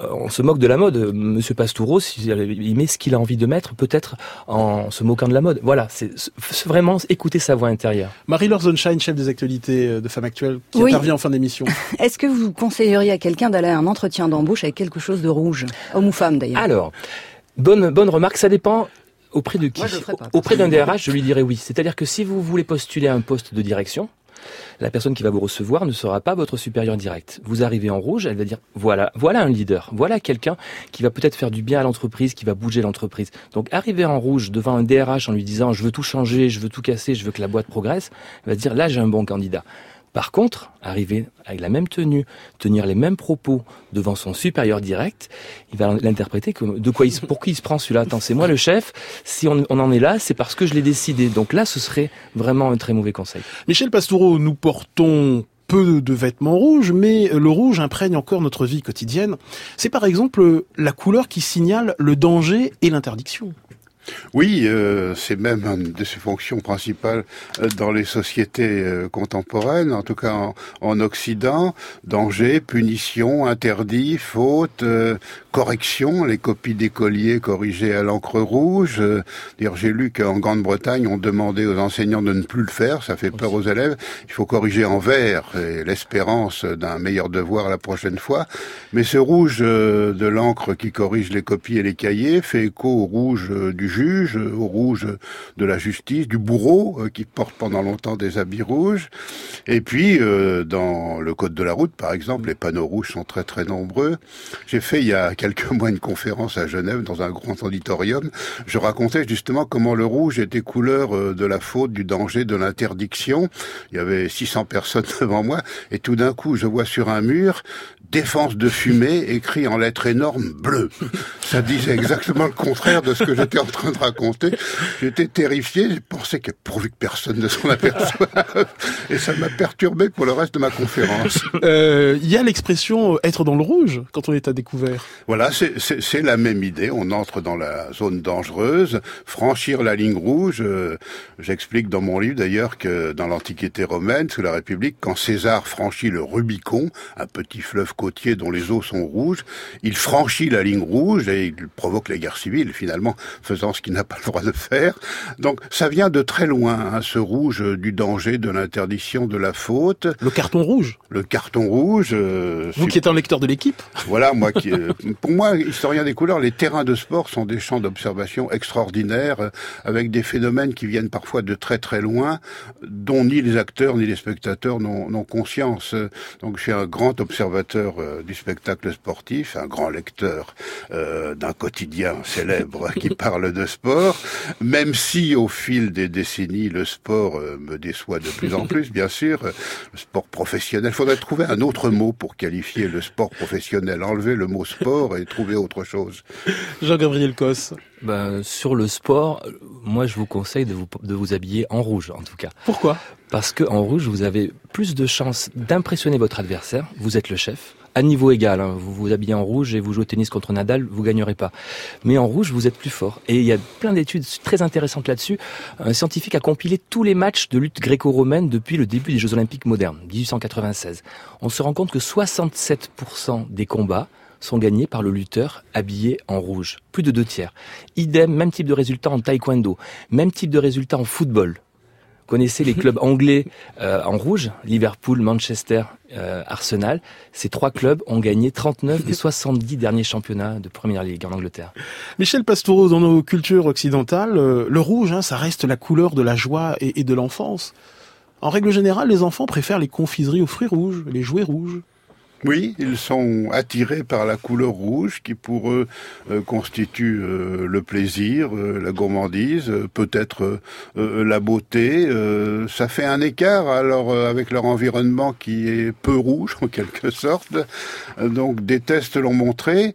euh, on se moque de la mode. Monsieur Pastoureau, s'il- il met ce qu'il a envie de mettre, peut-être en se moquant de la mode. Voilà, c'est c'est vraiment écouter sa voix intérieure.
Marie-Laure Zonshine, chef des actualités euh, de Femmes Actuelles, qui
Oui.
intervient en fin d'émission.
Est-ce que vous conseilleriez à quelqu'un d'aller à un entretien d'embauche avec quelque chose de rouge? Homme ou femme d'ailleurs
Alors, bonne, bonne remarque, ça dépend auprès de qui
Moi, je le ferais pas,
Auprès d'un DRH, je lui dirais oui. C'est-à-dire que si vous voulez postuler à un poste de direction, la personne qui va vous recevoir ne sera pas votre supérieur direct. Vous arrivez en rouge, elle va dire voilà, voilà un leader, voilà quelqu'un qui va peut-être faire du bien à l'entreprise, qui va bouger l'entreprise. Donc arriver en rouge devant un DRH en lui disant je veux tout changer, je veux tout casser, je veux que la boîte progresse, elle va dire là j'ai un bon candidat. Par contre, arriver avec la même tenue, tenir les mêmes propos devant son supérieur direct, il va l'interpréter comme de quoi il, pour qui il se prend celui-là? Attends, c'est moi le chef. Si on en est là, c'est parce que je l'ai décidé. Donc là, ce serait vraiment un très mauvais conseil.
Michel Pastoureau, nous portons peu de vêtements rouges, mais le rouge imprègne encore notre vie quotidienne. C'est par exemple la couleur qui signale le danger et l'interdiction.
Oui, euh, c'est même une de ses fonctions principales euh, dans les sociétés euh, contemporaines, en tout cas en, en Occident. Danger, punition, interdit, faute, correction, les copies d'écoliers corrigées à l'encre rouge. D'ailleurs, j'ai lu qu'en Grande-Bretagne, on demandait aux enseignants de ne plus le faire, ça fait peur aux élèves. Il faut corriger en vert, et l'espérance d'un meilleur devoir la prochaine fois. Mais ce rouge de l'encre qui corrige les copies et les cahiers fait écho au rouge du juge, au rouge de la justice, du bourreau euh, qui porte pendant longtemps des habits rouges. Et puis, euh, dans le code de la route, par exemple, les panneaux rouges sont très très nombreux. J'ai fait il y a quelques mois une conférence à Genève dans un grand auditorium. Je racontais justement comment le rouge était couleur euh, de la faute, du danger, de l'interdiction. Il y avait 600 personnes devant moi et tout d'un coup, je vois sur un mur défense de fumée écrit en lettres énormes bleues. Ça disait exactement le contraire de ce que j'étais en train de raconter. J'étais terrifié, j'ai pensé que pourvu que personne ne s'en aperçoive. Et ça m'a perturbé pour le reste de ma conférence.
Euh, Il y a l'expression être dans le rouge quand on est à découvert.
Voilà, c'est la même idée. On entre dans la zone dangereuse, franchir la ligne rouge. Euh, J'explique dans mon livre d'ailleurs que dans l'Antiquité romaine, sous la République, quand César franchit le Rubicon, un petit fleuve côtier dont les eaux sont rouges, il franchit la ligne rouge et il provoque la guerre civile, finalement, faisant ce qu'il n'a pas le droit de faire. Donc ça vient de très loin, hein, ce rouge du danger, de l'interdiction, de la faute.
Le carton rouge
Le carton rouge. Euh,
Vous qui êtes un lecteur de l'équipe
Voilà, moi qui... Euh, pour moi, historien des couleurs, les terrains de sport sont des champs d'observation extraordinaires, euh, avec des phénomènes qui viennent parfois de très très loin, dont ni les acteurs ni les spectateurs n'ont conscience. Donc je suis un grand observateur euh, du spectacle sportif, un grand lecteur euh, d'un quotidien célèbre qui parle de sport, même si au fil des décennies le sport euh, me déçoit de plus en plus, bien sûr, le sport professionnel. Il faudrait trouver un autre mot pour qualifier le sport professionnel, enlever le mot sport et trouver autre chose.
Jean-Gabriel Cosse.
Ben, sur le sport, moi je vous conseille de vous, de vous habiller en rouge en tout cas.
Pourquoi?
Parce que en rouge, vous avez plus de chances d'impressionner votre adversaire. Vous êtes le chef. À niveau égal, hein. vous vous habillez en rouge et vous jouez au tennis contre Nadal, vous gagnerez pas. Mais en rouge, vous êtes plus fort. Et il y a plein d'études très intéressantes là-dessus. Un scientifique a compilé tous les matchs de lutte gréco-romaine depuis le début des Jeux Olympiques modernes, 1896. On se rend compte que 67% des combats sont gagnés par le lutteur habillé en rouge. Plus de deux tiers. Idem, même type de résultat en taekwondo. Même type de résultat en football. Vous connaissez les clubs anglais euh, en rouge, Liverpool, Manchester, euh, Arsenal. Ces trois clubs ont gagné 39 des 70 derniers championnats de Première Ligue en Angleterre.
Michel Pastoureau, dans nos cultures occidentales, euh, le rouge, hein, ça reste la couleur de la joie et, et de l'enfance. En règle générale, les enfants préfèrent les confiseries aux fruits rouges, les jouets rouges.
Oui, ils sont attirés par la couleur rouge qui pour eux euh, constitue euh, le plaisir, euh, la gourmandise, peut-être la beauté. ça fait un écart alors avec leur environnement qui est peu rouge en quelque sorte. donc des tests l'ont montré.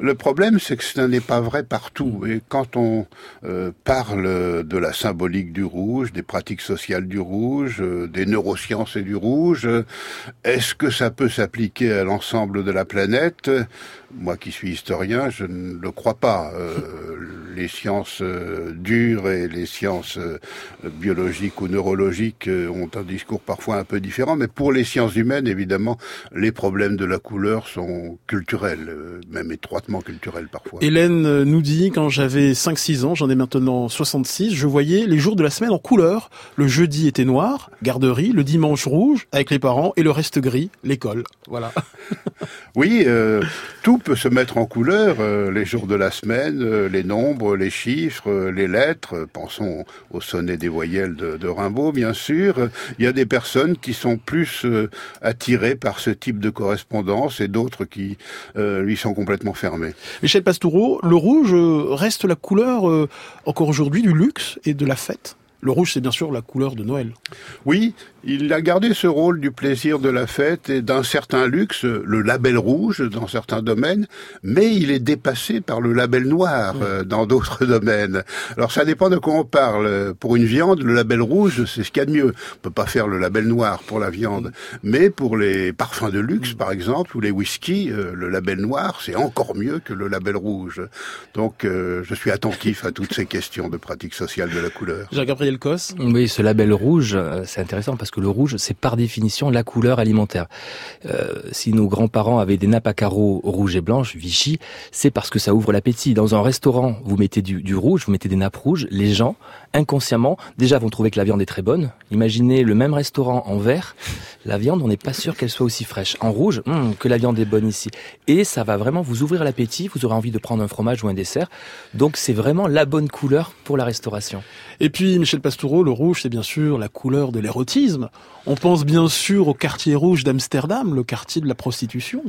Le problème, c'est que ce n'est pas vrai partout. Et quand on euh, parle de la symbolique du rouge, des pratiques sociales du rouge, euh, des neurosciences et du rouge, euh, est-ce que ça peut s'appliquer à l'ensemble de la planète? Moi qui suis historien, je ne le crois pas. les sciences dures et les sciences biologiques ou neurologiques ont un discours parfois un peu différent, mais pour les sciences humaines, évidemment, les problèmes de la couleur sont culturels, même étroitement culturels parfois.
Hélène nous dit, quand j'avais 5-6 ans, j'en ai maintenant 66, je voyais les jours de la semaine en couleur. Le jeudi était noir, garderie, le dimanche rouge, avec les parents, et le reste gris, l'école. Voilà.
oui, euh, tout peut se mettre en couleur, euh, les jours de la semaine, euh, les nombres, les chiffres, les lettres. Pensons au sonnet des voyelles de, de Rimbaud, bien sûr. Il y a des personnes qui sont plus euh, attirées par ce type de correspondance et d'autres qui euh, lui sont complètement fermées.
Michel Pastoureau, le rouge euh, reste la couleur euh, encore aujourd'hui du luxe et de la fête? Le rouge, c'est bien sûr la couleur de Noël.
Oui, il a gardé ce rôle du plaisir de la fête et d'un certain luxe, le label rouge dans certains domaines, mais il est dépassé par le label noir euh, dans d'autres domaines. Alors ça dépend de quoi on parle. Pour une viande, le label rouge, c'est ce qu'il y a de mieux. On peut pas faire le label noir pour la viande, mais pour les parfums de luxe, par exemple, ou les whisky, euh, le label noir, c'est encore mieux que le label rouge. Donc euh, je suis attentif à toutes ces questions de pratique sociale de la couleur.
Jean-Gabriel Cos
Oui, ce label rouge, c'est intéressant parce que le rouge, c'est par définition la couleur alimentaire. Euh, si nos grands-parents avaient des nappes à carreaux rouges et blanches, Vichy, c'est parce que ça ouvre l'appétit. Dans un restaurant, vous mettez du, rouge, vous mettez des nappes rouges, les gens, inconsciemment, déjà vont trouver que la viande est très bonne. Imaginez le même restaurant en vert, la viande, on n'est pas sûr qu'elle soit aussi fraîche. En rouge, hum, que la viande est bonne ici. Et ça va vraiment vous ouvrir l'appétit, vous aurez envie de prendre un fromage ou un dessert. Donc c'est vraiment la bonne couleur pour la restauration.
Et puis, Michel Pastoureau, le rouge, c'est bien sûr la couleur de l'érotisme. On pense bien sûr au quartier rouge d'Amsterdam, le quartier de la prostitution.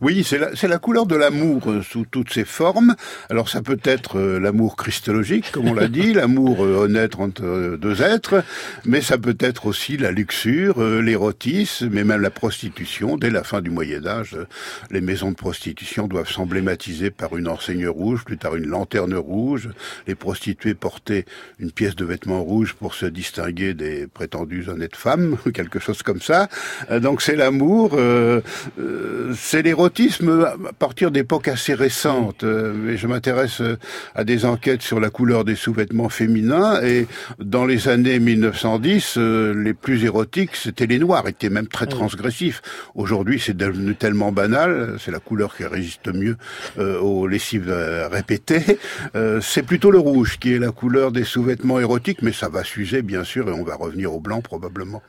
Oui, c'est la, la couleur de l'amour euh, sous toutes ses formes. Alors ça peut être euh, l'amour christologique, comme on l'a dit, l'amour euh, honnête entre euh, deux êtres, mais ça peut être aussi la luxure, euh, l'érotisme, mais même la prostitution. Dès la fin du Moyen Âge, euh, les maisons de prostitution doivent s'emblématiser par une enseigne rouge, plus tard une lanterne rouge. Les prostituées portaient une pièce de vêtement rouge pour se distinguer des prétendues honnêtes femmes, quelque chose comme ça. Euh, Donc c'est l'amour, euh, euh, c'est l'érotisme à partir d'époques assez récentes. Euh, mais je m'intéresse euh, à des enquêtes sur la couleur des sous-vêtements féminins et dans les années 1910, euh, les plus érotiques, c'était les noirs, étaient même très transgressifs. Aujourd'hui, c'est devenu tellement banal, c'est la couleur qui résiste mieux euh, aux lessives répétées. Euh, c'est plutôt le rouge qui est la couleur des sous-vêtements érotiques, mais ça va s'user bien sûr et on va revenir au blanc probablement.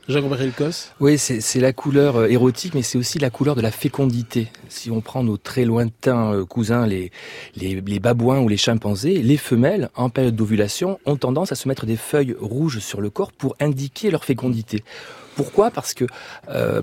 Cos
Oui, c'est la couleur érotique, mais c'est aussi la couleur de la fécondité. Si on prend nos très lointains euh, cousins, les, babouins ou les chimpanzés, les femelles, en période d'ovulation, ont tendance à se mettre des feuilles rouges sur le corps pour indiquer leur fécondité. Pourquoi? Parce que euh,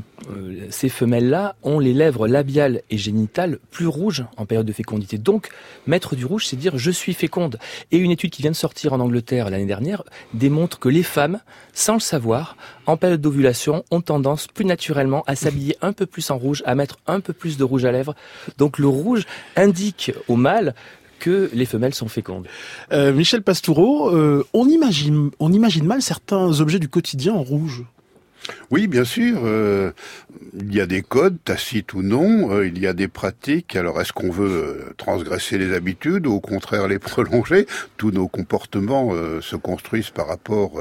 ces femelles-là ont les lèvres labiales et génitales plus rouges en période de fécondité. Donc, mettre du rouge, c'est dire je suis féconde. Et une étude qui vient de sortir en Angleterre l'année dernière démontre que les femmes, sans le savoir, en période d'ovulation, ont tendance plus naturellement à s'habiller un peu plus en rouge, à mettre un peu plus de rouge à lèvres. Donc, le rouge indique au mâle que les femelles sont fécondes.
Euh, Michel Pastoureau, euh, on, imagine, on imagine mal certains objets du quotidien en rouge.
Oui, bien sûr. euh, il y a des codes, tacites ou non. euh, il y a des pratiques. Alors, est-ce qu'on veut euh, transgresser les habitudes ou au contraire les prolonger? Tous nos comportements euh, se construisent par rapport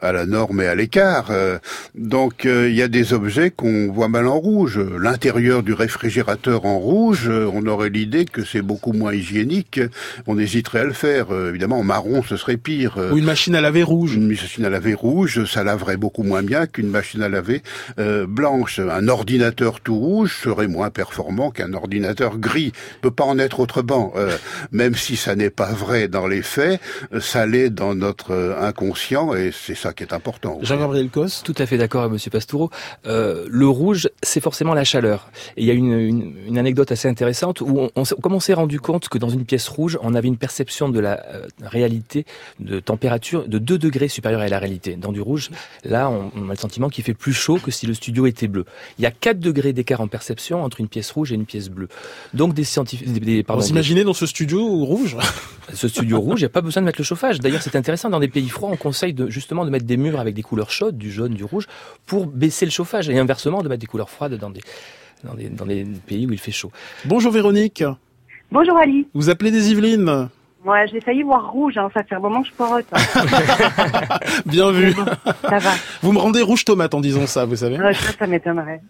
à la norme et à l'écart. donc, il y a des objets qu'on voit mal en rouge. L'intérieur du réfrigérateur en rouge, on aurait l'idée que c'est beaucoup moins hygiénique. On hésiterait à le faire. Évidemment, en marron, ce serait pire.
Ou une machine à laver rouge.
une machine à laver rouge, ça laverait beaucoup moins bien qu'une machine à laver euh, blanche. Un ordinateur tout rouge serait moins performant qu'un ordinateur gris. Il peut pas en être autrement. Euh, même si ça n'est pas vrai dans les faits, euh, ça l'est dans notre inconscient et c'est ça qui est important.
Jean-Gabriel Cos
Tout à fait d'accord avec Monsieur Pastoureau. Euh, le rouge, c'est forcément la chaleur. Et il y a une, une, une anecdote assez intéressante où, on, comme on s'est rendu compte que dans une pièce rouge, on avait une perception de la euh, réalité de température de 2 degrés supérieure à la réalité. Dans du rouge, là, on, on a le sentiment qu'il fait plus chaud que si le studio était bleu. Il y a 4 degrés d'écart en perception entre une pièce rouge et une pièce bleue. Donc des scientifiques, des, des- pardon,
Vous imaginez dans ce studio rouge?
Ce studio rouge, il n'y a pas besoin de mettre le chauffage. D'ailleurs, c'est intéressant, dans des pays froids, on conseille de, justement de mettre des murs avec des couleurs chaudes, du jaune, du rouge, pour baisser le chauffage. Et inversement, de mettre des couleurs froides dans des, dans des, dans des pays où il fait chaud.
Bonjour Véronique.
Bonjour Ali.
Vous appelez des Yvelines.
Moi, j'ai failli voir rouge, hein. ça fait un moment que je porote. hein.
Bien vu.
ça va.
Vous me rendez rouge tomate en disant ça, vous savez.
Ouais, ça, ça m'étonnerait.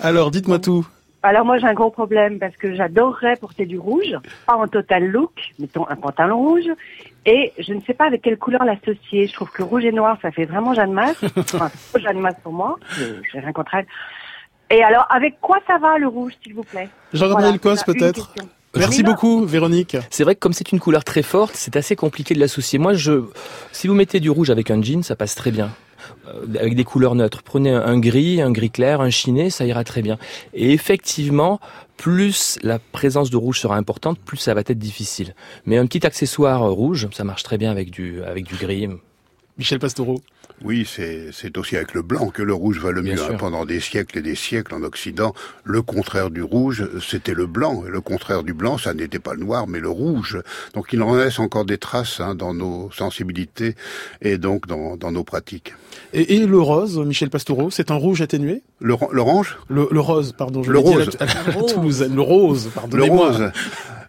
Alors, dites-moi tout.
Alors moi, j'ai un gros problème parce que j'adorerais porter du rouge, pas en total look, mettons un pantalon rouge, et je ne sais pas avec quelle couleur l'associer. Je trouve que rouge et noir, ça fait vraiment Jeanne Masse. Enfin, trop Jeanne Masse pour moi, j'ai rien contre elle. Et alors, avec quoi ça va le rouge, s'il vous plaît?
Jean-Gabriel
Voilà,
peut-être? Merci beaucoup, Véronique.
C'est vrai que comme c'est une couleur très forte, c'est assez compliqué de l'associer. Moi, je, si vous mettez du rouge avec un jean, ça passe très bien. Euh, avec des couleurs neutres. Prenez un gris, un gris clair, un chiné, ça ira très bien. Et effectivement, plus la présence de rouge sera importante, plus ça va être difficile. Mais un petit accessoire rouge, ça marche très bien avec du, avec du gris.
Michel Pastoureau.
Oui, c'est aussi avec le blanc que le rouge va le mieux. Hein. Pendant des siècles et des siècles en Occident, le contraire du rouge, c'était le blanc. Et le contraire du blanc, ça n'était pas le noir, mais le rouge. Donc il en reste encore des traces hein, dans nos sensibilités et donc dans, dans nos pratiques.
Et, et, le rose, Michel Pastoureau, c'est un rouge atténué?
L'orange
le, le, rose, pardon.
Je le rose.
À, à, le rose, pardonnez-moi.
Le rose.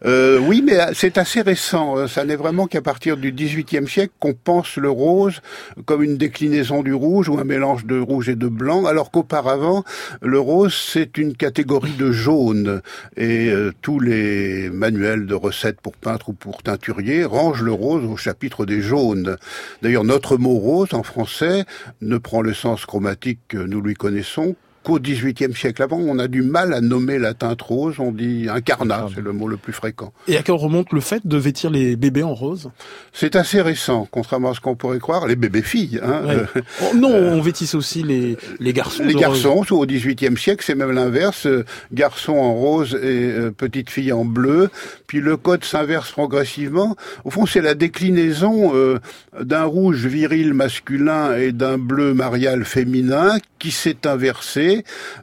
Euh, oui, mais c'est assez récent. Ça n'est vraiment qu'à partir du XVIIIe siècle qu'on pense le rose comme une déclinaison du rouge ou un mélange de rouge et de blanc, alors qu'auparavant, le rose, c'est une catégorie de jaune. Et euh, tous les manuels de recettes pour peintre ou pour teinturier rangent le rose au chapitre des jaunes. D'ailleurs, notre mot rose en français ne prend le sens chromatique que nous lui connaissons qu'au XVIIIe siècle. Avant, on a du mal à nommer la teinte rose, on dit incarnat, c'est le mot le plus fréquent.
Et à quand remonte le fait de vêtir les bébés en rose?
C'est assez récent, contrairement à ce qu'on pourrait croire, les bébés filles. Hein.
oh, non, on vêtisse aussi les, les garçons.
Les garçons, au XVIIIe siècle, c'est même l'inverse, euh, garçons en rose et euh, petites filles en bleu, puis le code s'inverse progressivement. Au fond, c'est la déclinaison euh, d'un rouge viril masculin et d'un bleu marial féminin qui s'est inversé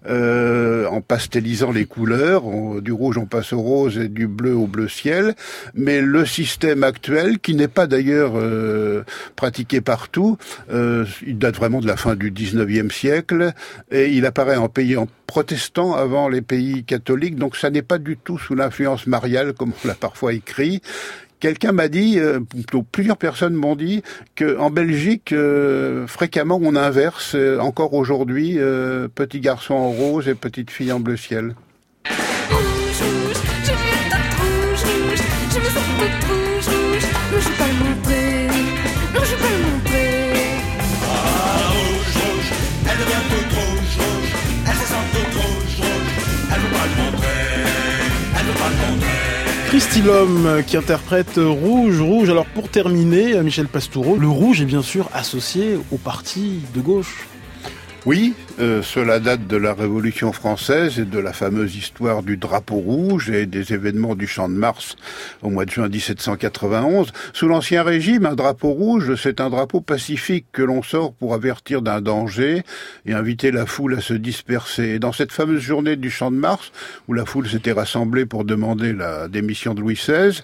euh, en pastelisant les couleurs. du rouge on passe au rose et du bleu au bleu ciel. Mais le système actuel, qui n'est pas d'ailleurs euh, pratiqué partout, euh, il date vraiment de la fin du 19e siècle et il apparaît en pays en protestant avant les pays catholiques. Donc ça n'est pas du tout sous l'influence mariale comme on l'a parfois écrit. Quelqu'un m'a dit, euh, plusieurs personnes m'ont dit que en Belgique, euh, fréquemment, on inverse euh, encore aujourd'hui petit garçon en rose et petite fille en bleu ciel.
Christy Lhomme qui interprète Rouge, Rouge. Alors pour terminer, Michel Pastoureau, le rouge est bien sûr associé au parti de gauche.
Oui, euh, cela date de la Révolution française et de la fameuse histoire du drapeau rouge et des événements du Champ de Mars au mois de juin 1791. Sous l'Ancien Régime, un drapeau rouge, c'est un drapeau pacifique que l'on sort pour avertir d'un danger et inviter la foule à se disperser. Dans cette fameuse journée du Champ de Mars, où la foule s'était rassemblée pour demander la démission de Louis XVI,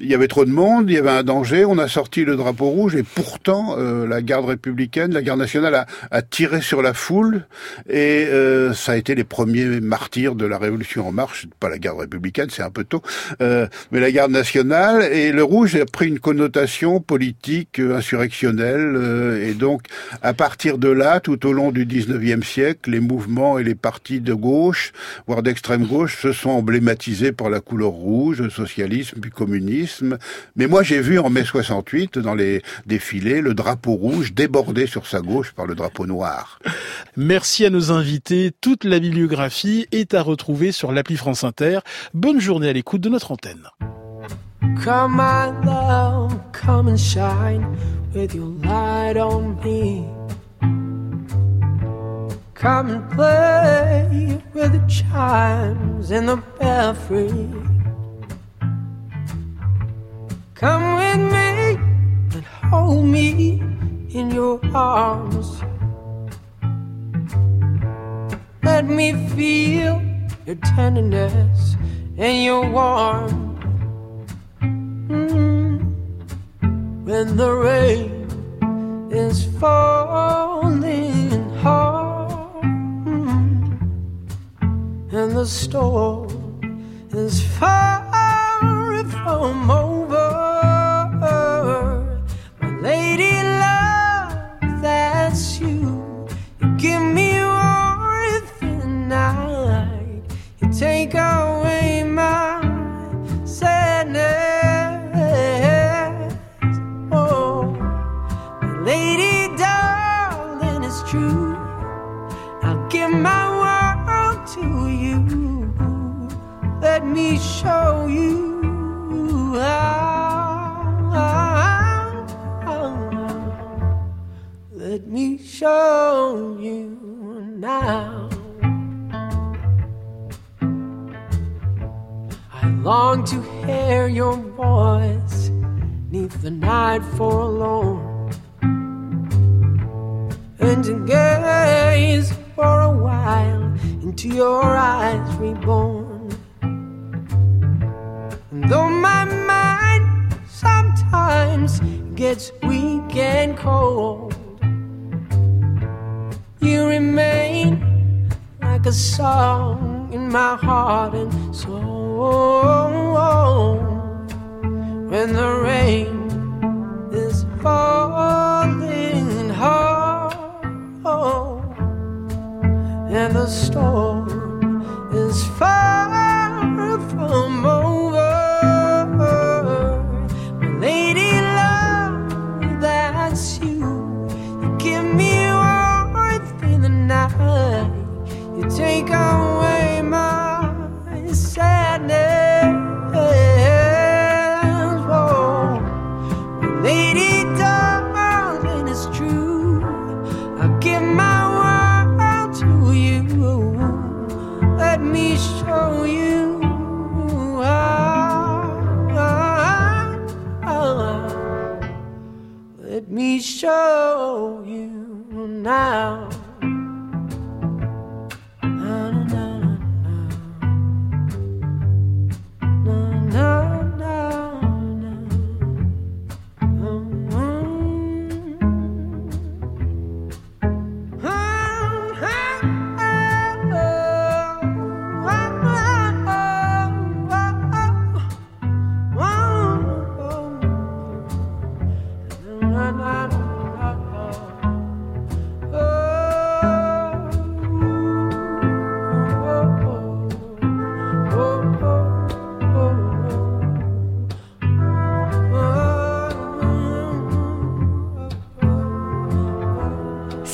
il y avait trop de monde, il y avait un danger, on a sorti le drapeau rouge et pourtant euh, la garde républicaine, la garde nationale a tiré sur la foule et euh, ça a été les premiers martyrs de la Révolution en marche, pas la garde républicaine, c'est un peu tôt, euh, mais la garde nationale et le rouge a pris une connotation politique euh, insurrectionnelle euh, et donc à partir de là, tout au long du 19e siècle, les mouvements et les partis de gauche, voire d'extrême gauche, se sont emblématisés par la couleur rouge, socialisme puis communisme. Mais moi j'ai vu en mai 68 dans les défilés le drapeau rouge débordé sur sa gauche par le drapeau noir.
À nos invités. Toute la bibliographie est à retrouver sur l'appli France Inter. Bonne journée à l'écoute de notre antenne.
Come my love, come and shine with your light on me. Come and play with the chimes in the belfry. Come with me and hold me in your arms. Let me feel your tenderness and your warmth. Mm. When the rain is falling hard mm. and the storm is far from over,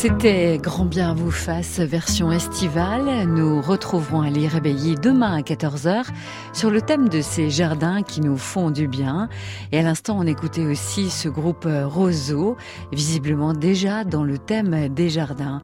C'était Grand Bien vous fasse version estivale. Nous retrouverons Ali Réveillé demain à 14h sur le thème de ces jardins qui nous font du bien. Et à l'instant, on écoutait aussi ce groupe euh, Roseau, visiblement déjà dans le thème des jardins.